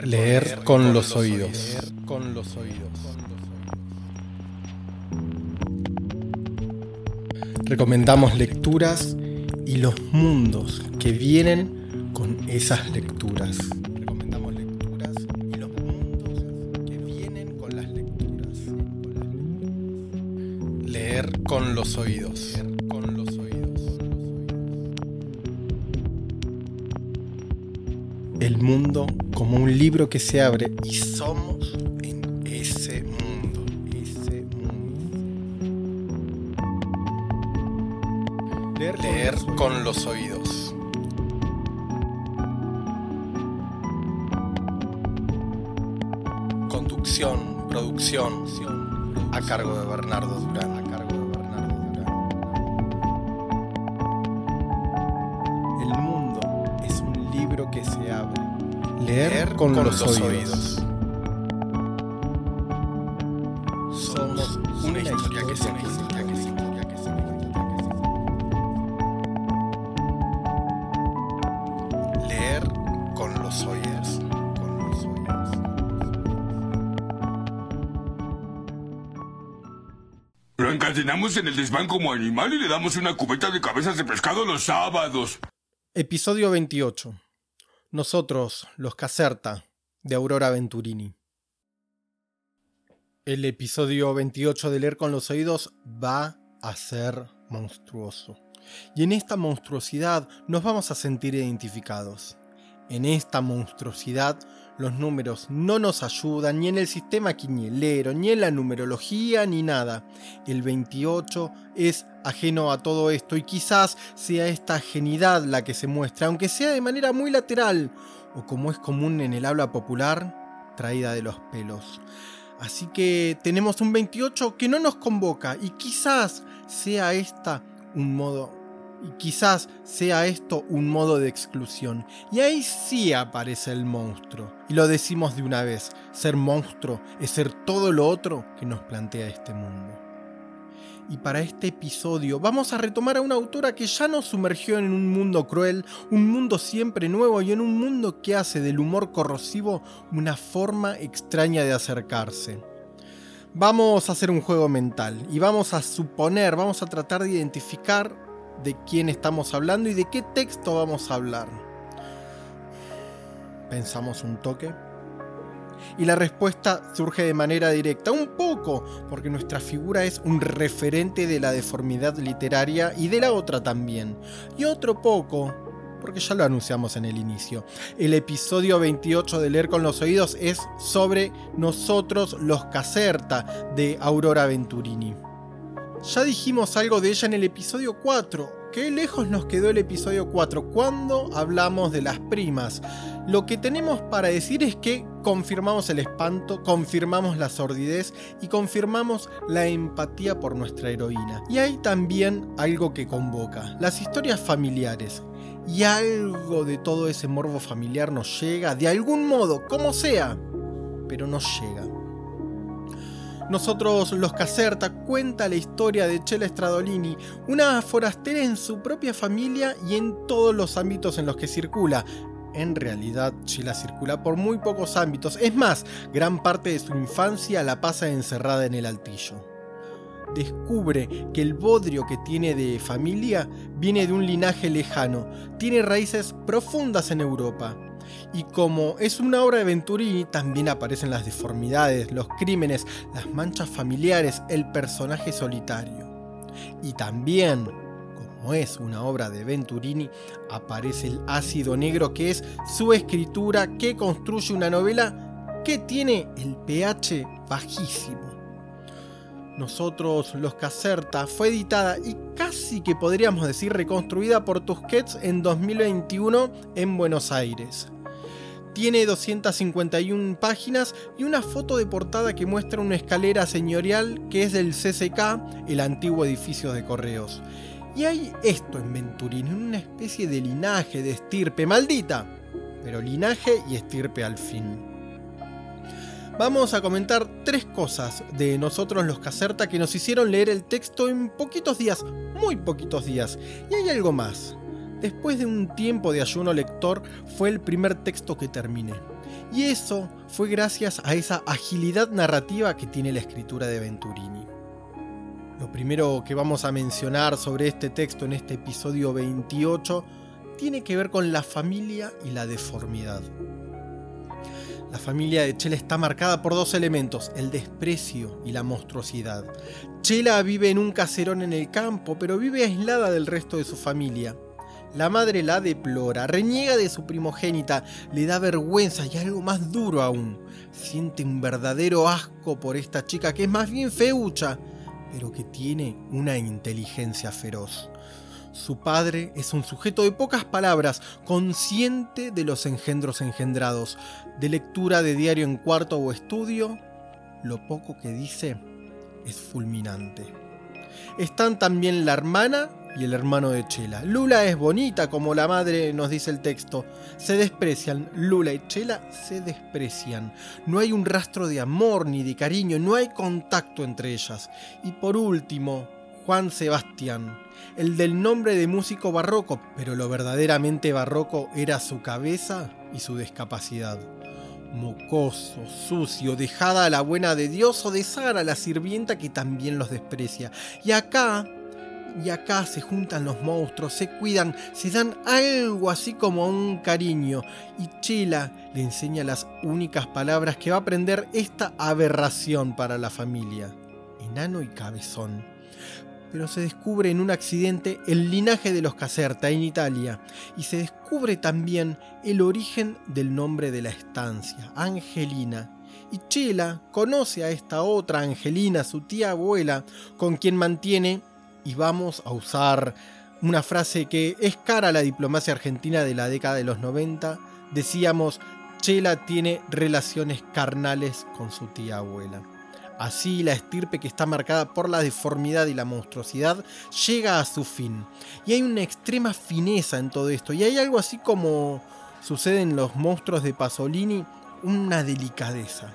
Leer con los oídos. con los oídos. Recomendamos lecturas y los mundos que vienen con esas lecturas. Recomendamos lecturas y los mundos que vienen con las lecturas. Leer con los oídos. El mundo como un libro que se abre y somos en ese mundo, ese mundo. Leer, con los oídos. Conducción, producción, a cargo de Bernardo Durán. Que se abre. Leer, con, los, oídos. Somos una historia que se que se Leer con los oídos. Con los oídos. Lo encadenamos en el desván como animal y le damos una cubeta de cabezas de pescado los sábados. Episodio 28. Nosotros, los Caserta, de Aurora Venturini. El episodio 28 de Leer con los Oídos va a ser monstruoso. Y en esta monstruosidad nos vamos a sentir identificados. En esta monstruosidad los números no nos ayudan ni en el sistema quinielero, ni en la numerología, ni nada. El 28 es ajeno a todo esto y quizás sea esta ajenidad la que se muestra, aunque sea de manera muy lateral, o como es común en el habla popular, traída de los pelos. Así que tenemos un 28 que no nos convoca y quizás sea esta un modo y quizás sea esto un modo de exclusión. Y ahí sí aparece el monstruo. Y lo decimos de una vez, ser monstruo es ser todo lo otro que nos plantea este mundo. Y para este episodio vamos a retomar a una autora que ya nos sumergió en un mundo cruel, un mundo siempre nuevo y en un mundo que hace del humor corrosivo una forma extraña de acercarse. Vamos a hacer un juego mental y vamos a suponer, vamos a tratar de identificar de quién estamos hablando y de qué texto vamos a hablar. Pensamos un toque. Y la respuesta surge de manera directa, un poco, porque nuestra figura es un referente de la deformidad literaria y de la otra también. Y otro poco, porque ya lo anunciamos en el inicio. El episodio 28 de Leer con los Oídos es sobre Nosotros los Caserta de Aurora Venturini. Ya dijimos algo de ella en el episodio 4. Qué lejos nos quedó el episodio 4 cuando hablamos de las primas. Lo que tenemos para decir es que confirmamos el espanto, confirmamos la sordidez y confirmamos la empatía por nuestra heroína. Y hay también algo que convoca, las historias familiares. Y algo de todo ese morbo familiar nos llega, de algún modo, como sea, pero nos llega. Nosotros los Caserta cuenta la historia de Chela Stradolini, una forastera en su propia familia y en todos los ámbitos en los que circula. En realidad, Chela circula por muy pocos ámbitos, es más, gran parte de su infancia la pasa encerrada en el altillo. Descubre que el bodrio que tiene de familia viene de un linaje lejano, tiene raíces profundas en Europa y como es una obra de Venturini, también aparecen las deformidades, los crímenes, las manchas familiares, el personaje solitario. Y también, como es una obra de Venturini, aparece el ácido negro que es su escritura que construye una novela que tiene el pH bajísimo. Nosotros, Los Caserta, fue editada y casi que podríamos decir reconstruida por Tusquets en 2021 en Buenos Aires. Tiene 251 páginas y una foto de portada que muestra una escalera señorial que es del CCK, el antiguo edificio de correos. Y hay esto en Venturini, una especie de linaje, de estirpe, maldita, pero linaje y estirpe al fin. Vamos a comentar tres cosas de nosotros los Caserta que nos hicieron leer el texto en poquitos días, muy poquitos días. Y hay algo más. Después de un tiempo de ayuno lector, fue el primer texto que terminé. Y eso fue gracias a esa agilidad narrativa que tiene la escritura de Venturini. Lo primero que vamos a mencionar sobre este texto en este episodio 28 tiene que ver con la familia y la deformidad. La familia de Chela está marcada por dos elementos, el desprecio y la monstruosidad. Chela vive en un caserón en el campo, pero vive aislada del resto de su familia. La madre la deplora, reniega de su primogénita, le da vergüenza y algo más duro aún. Siente un verdadero asco por esta chica que es más bien feucha, pero que tiene una inteligencia feroz. Su padre es un sujeto de pocas palabras, consciente de los engendros engendrados, de lectura de diario en cuarto o estudio, lo poco que dice es fulminante. Están también la hermana y el hermano de Chela. Lula es bonita, como la madre nos dice el texto. Se desprecian, Lula y Chela se desprecian. No hay un rastro de amor ni de cariño, no hay contacto entre ellas. Y por último, Juan Sebastián, el del nombre de músico barroco, pero lo verdaderamente barroco era su cabeza y su discapacidad. Mocoso, sucio, dejada a la buena de Dios o de Sara, la sirvienta que también los desprecia. Y acá y acá se juntan los monstruos, se cuidan, se dan algo así como un cariño. Y Chela le enseña las únicas palabras que va a aprender esta aberración para la familia. Enano y cabezón. Pero se descubre en un accidente el linaje de los Caserta en Italia y se descubre también el origen del nombre de la estancia, Angelina. Y Chela conoce a esta otra Angelina, su tía abuela, con quien mantiene y vamos a usar una frase que es cara a la diplomacia argentina de la década de los 90. Decíamos, Chela tiene relaciones carnales con su tía abuela. Así la estirpe que está marcada por la deformidad y la monstruosidad llega a su fin. Y hay una extrema fineza en todo esto. Y hay algo así como sucede en los monstruos de Pasolini, una delicadeza.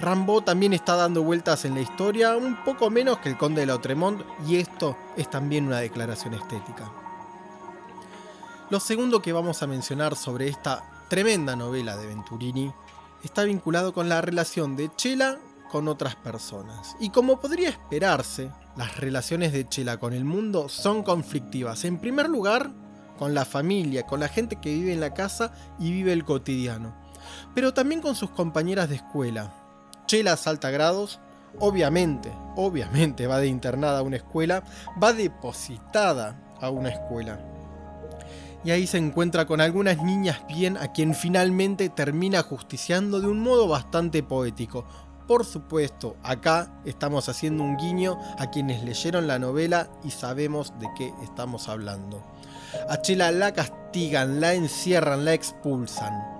Rambo también está dando vueltas en la historia, un poco menos que el Conde de Lautremont, y esto es también una declaración estética. Lo segundo que vamos a mencionar sobre esta tremenda novela de Venturini está vinculado con la relación de Chela con otras personas. Y como podría esperarse, las relaciones de Chela con el mundo son conflictivas. En primer lugar, con la familia, con la gente que vive en la casa y vive el cotidiano. Pero también con sus compañeras de escuela, Chela salta grados, obviamente, obviamente va de internada a una escuela, va depositada a una escuela. Y ahí se encuentra con algunas niñas bien a quien finalmente termina justiciando de un modo bastante poético. Por supuesto, acá estamos haciendo un guiño a quienes leyeron la novela y sabemos de qué estamos hablando. A Chela la castigan, la encierran, la expulsan.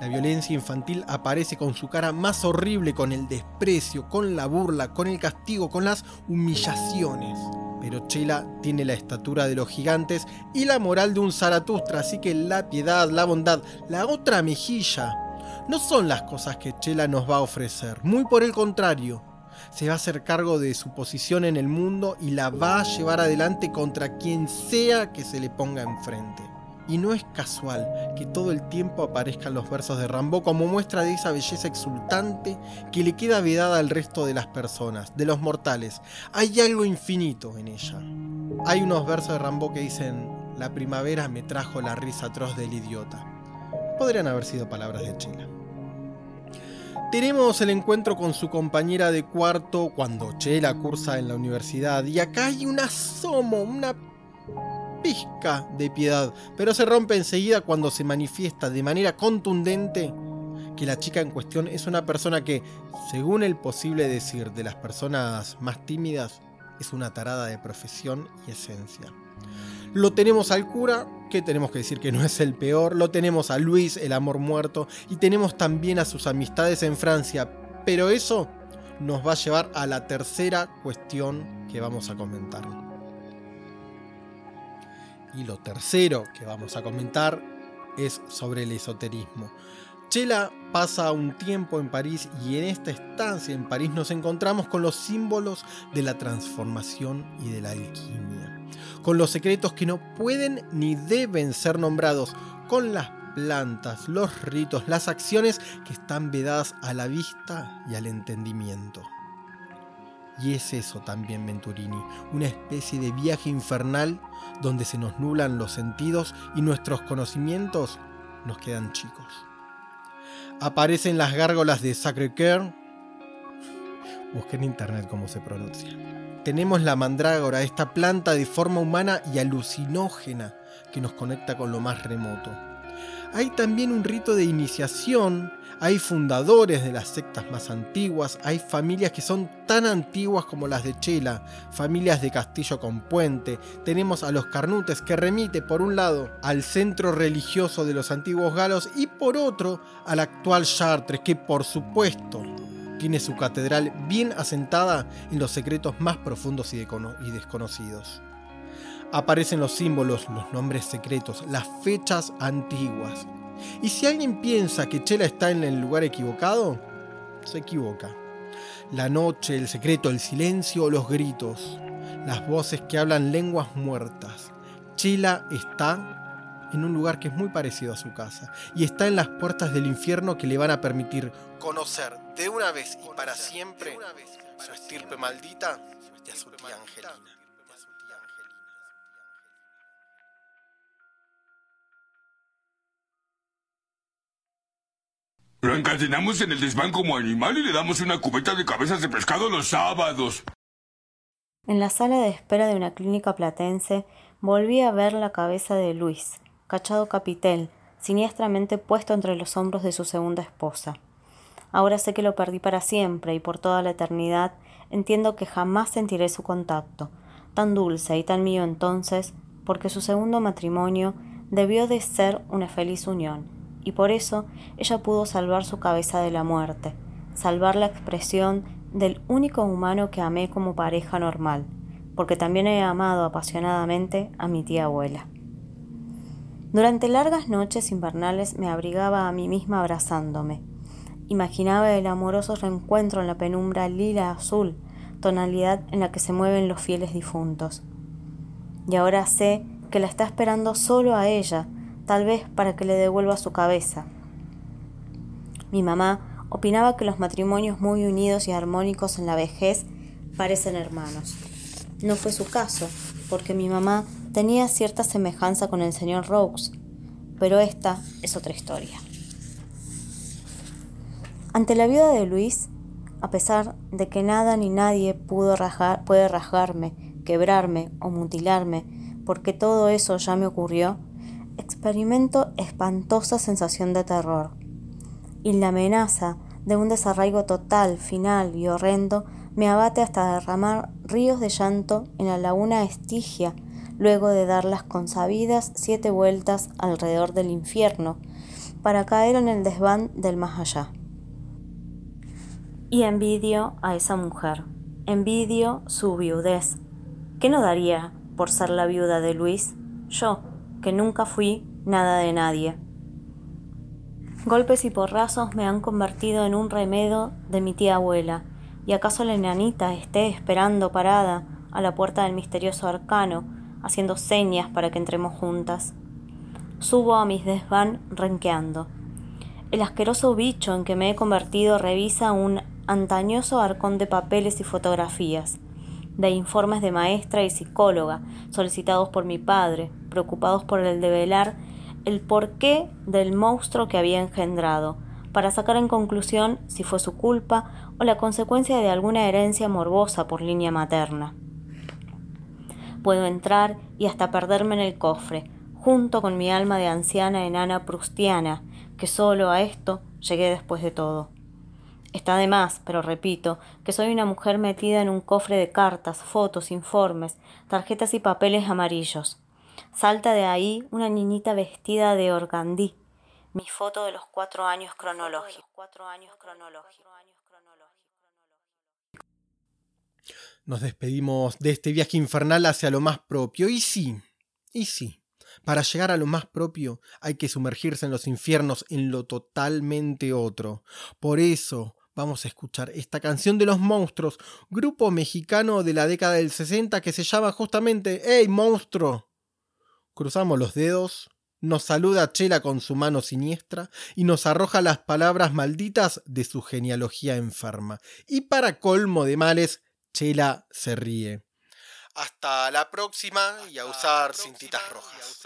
La violencia infantil aparece con su cara más horrible, con el desprecio, con la burla, con el castigo, con las humillaciones. Pero Chela tiene la estatura de los gigantes y la moral de un Zaratustra, así que la piedad, la bondad, la otra mejilla, no son las cosas que Chela nos va a ofrecer. Muy por el contrario, se va a hacer cargo de su posición en el mundo y la va a llevar adelante contra quien sea que se le ponga enfrente. Y no es casual que todo el tiempo aparezcan los versos de Rambo como muestra de esa belleza exultante que le queda vedada al resto de las personas, de los mortales. Hay algo infinito en ella. Hay unos versos de Rambo que dicen, la primavera me trajo la risa atroz del idiota. Podrían haber sido palabras de Chela. Tenemos el encuentro con su compañera de cuarto cuando Chela cursa en la universidad y acá hay un asomo, una de piedad, pero se rompe enseguida cuando se manifiesta de manera contundente que la chica en cuestión es una persona que, según el posible decir de las personas más tímidas, es una tarada de profesión y esencia. Lo tenemos al cura, que tenemos que decir que no es el peor, lo tenemos a Luis, el amor muerto, y tenemos también a sus amistades en Francia, pero eso nos va a llevar a la tercera cuestión que vamos a comentar. Y lo tercero que vamos a comentar es sobre el esoterismo. Chela pasa un tiempo en París y en esta estancia en París nos encontramos con los símbolos de la transformación y de la alquimia, con los secretos que no pueden ni deben ser nombrados, con las plantas, los ritos, las acciones que están vedadas a la vista y al entendimiento. Y es eso también Venturini, una especie de viaje infernal donde se nos nublan los sentidos y nuestros conocimientos nos quedan chicos. Aparecen las gárgolas de Sacré-Cœur. Busqué en internet cómo se pronuncia. Tenemos la mandrágora, esta planta de forma humana y alucinógena que nos conecta con lo más remoto. Hay también un rito de iniciación, hay fundadores de las sectas más antiguas, hay familias que son tan antiguas como las de Chela, familias de Castillo con Puente, tenemos a los Carnutes que remite por un lado al centro religioso de los antiguos galos y por otro al actual Chartres que por supuesto tiene su catedral bien asentada en los secretos más profundos y, desconocidos aparecen los símbolos, los nombres secretos, las fechas antiguas. Y si alguien piensa que Chela está en el lugar equivocado, se equivoca. La noche, el secreto, el silencio, los gritos, las voces que hablan lenguas muertas. Chela está en un lugar que es muy parecido a su casa y está en las puertas del infierno que le van a permitir conocer de una vez y para siempre su estirpe maldita y a su tía Angelina. Lo encadenamos en el desván como animal y le damos una cubeta de cabezas de pescado los sábados. En la sala de espera de una clínica platense volví a ver la cabeza de Luis, cachado capitel, siniestramente puesto entre los hombros de su segunda esposa. Ahora sé que lo perdí para siempre y por toda la eternidad entiendo que jamás sentiré su contacto, tan dulce y tan mío entonces, porque su segundo matrimonio debió de ser una feliz unión y por eso ella pudo salvar su cabeza de la muerte, salvar la expresión del único humano que amé como pareja normal, porque también he amado apasionadamente a mi tía abuela. Durante largas noches invernales me abrigaba a mí misma abrazándome. Imaginaba el amoroso reencuentro en la penumbra lila azul, tonalidad en la que se mueven los fieles difuntos. Y ahora sé que la está esperando solo a ella, tal vez para que le devuelva su cabeza. Mi mamá opinaba que los matrimonios muy unidos y armónicos en la vejez parecen hermanos. No fue su caso, porque mi mamá tenía cierta semejanza con el señor Rose, pero esta es otra historia. Ante la viuda de Luis, a pesar de que nada ni nadie pudo puede rasgarme, quebrarme o mutilarme, porque todo eso ya me ocurrió, experimento espantosa sensación de terror. Y la amenaza de un desarraigo total, final y horrendo me abate hasta derramar ríos de llanto en la laguna Estigia, luego de dar las consabidas siete vueltas alrededor del infierno, para caer en el desván del más allá. Y envidio a esa mujer, envidio su viudez. ¿Qué no daría por ser la viuda de Luis? Yo, que nunca fui nada de nadie. Golpes y porrazos me han convertido en un remedo de mi tía abuela, y acaso la enanita esté esperando parada a la puerta del misterioso arcano, haciendo señas para que entremos juntas. Subo a mis desván renqueando. El asqueroso bicho en que me he convertido revisa un antañoso arcón de papeles y fotografías de informes de maestra y psicóloga solicitados por mi padre, preocupados por el develar el porqué del monstruo que había engendrado, para sacar en conclusión si fue su culpa o la consecuencia de alguna herencia morbosa por línea materna. Puedo entrar y hasta perderme en el cofre, junto con mi alma de anciana enana prustiana, que solo a esto llegué después de todo. Está de más, pero repito, que soy una mujer metida en un cofre de cartas, fotos, informes, tarjetas y papeles amarillos. Salta de ahí una niñita vestida de organdí, mi foto de los cuatro años cronológicos. Nos despedimos de este viaje infernal hacia lo más propio. Y sí, y sí. Para llegar a lo más propio hay que sumergirse en los infiernos, en lo totalmente otro. Por eso, Vamos a escuchar esta canción de los monstruos, grupo mexicano de la década del 60 que se llama justamente ¡Hey monstruo! Cruzamos los dedos, nos saluda Chela con su mano siniestra y nos arroja las palabras malditas de su genealogía enferma. Y para colmo de males, Chela se ríe. Hasta la próxima y a usar cintitas rojas.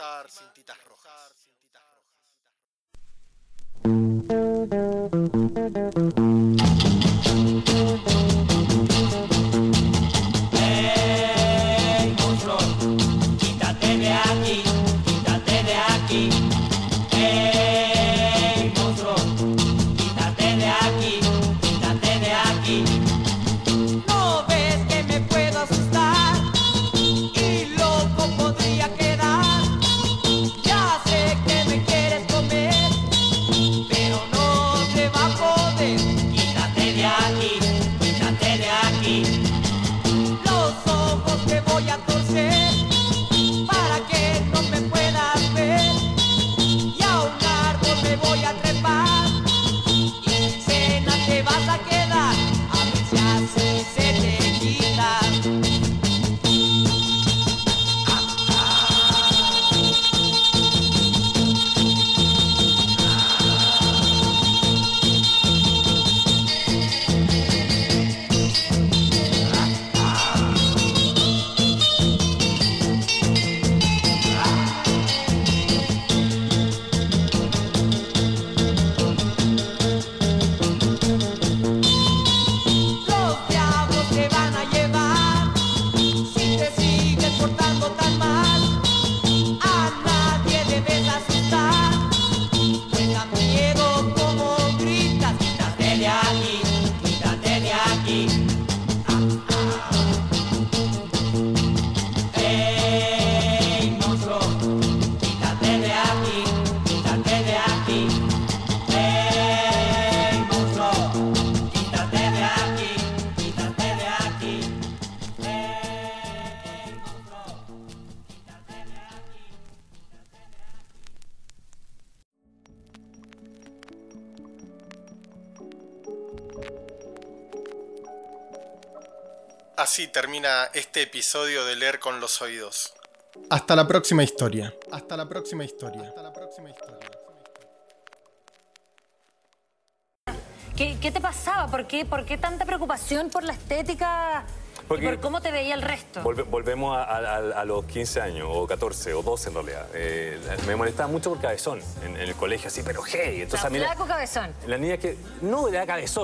Así termina este episodio de Leer con los Oídos. Hasta la próxima historia. Hasta la próxima historia. Hasta la próxima historia. ¿Qué, qué te pasaba? ¿Por qué, ¿Por qué tanta preocupación por la estética Porque- y por cómo te veía el resto? Volve- volvemos a, a- a los 15 años, o 14, o 12 en realidad. Eh, me molestaba mucho por cabezón en, en el colegio, así, pero hey. Entonces sea, a mí la- cabezón. la niña que no era cabezón.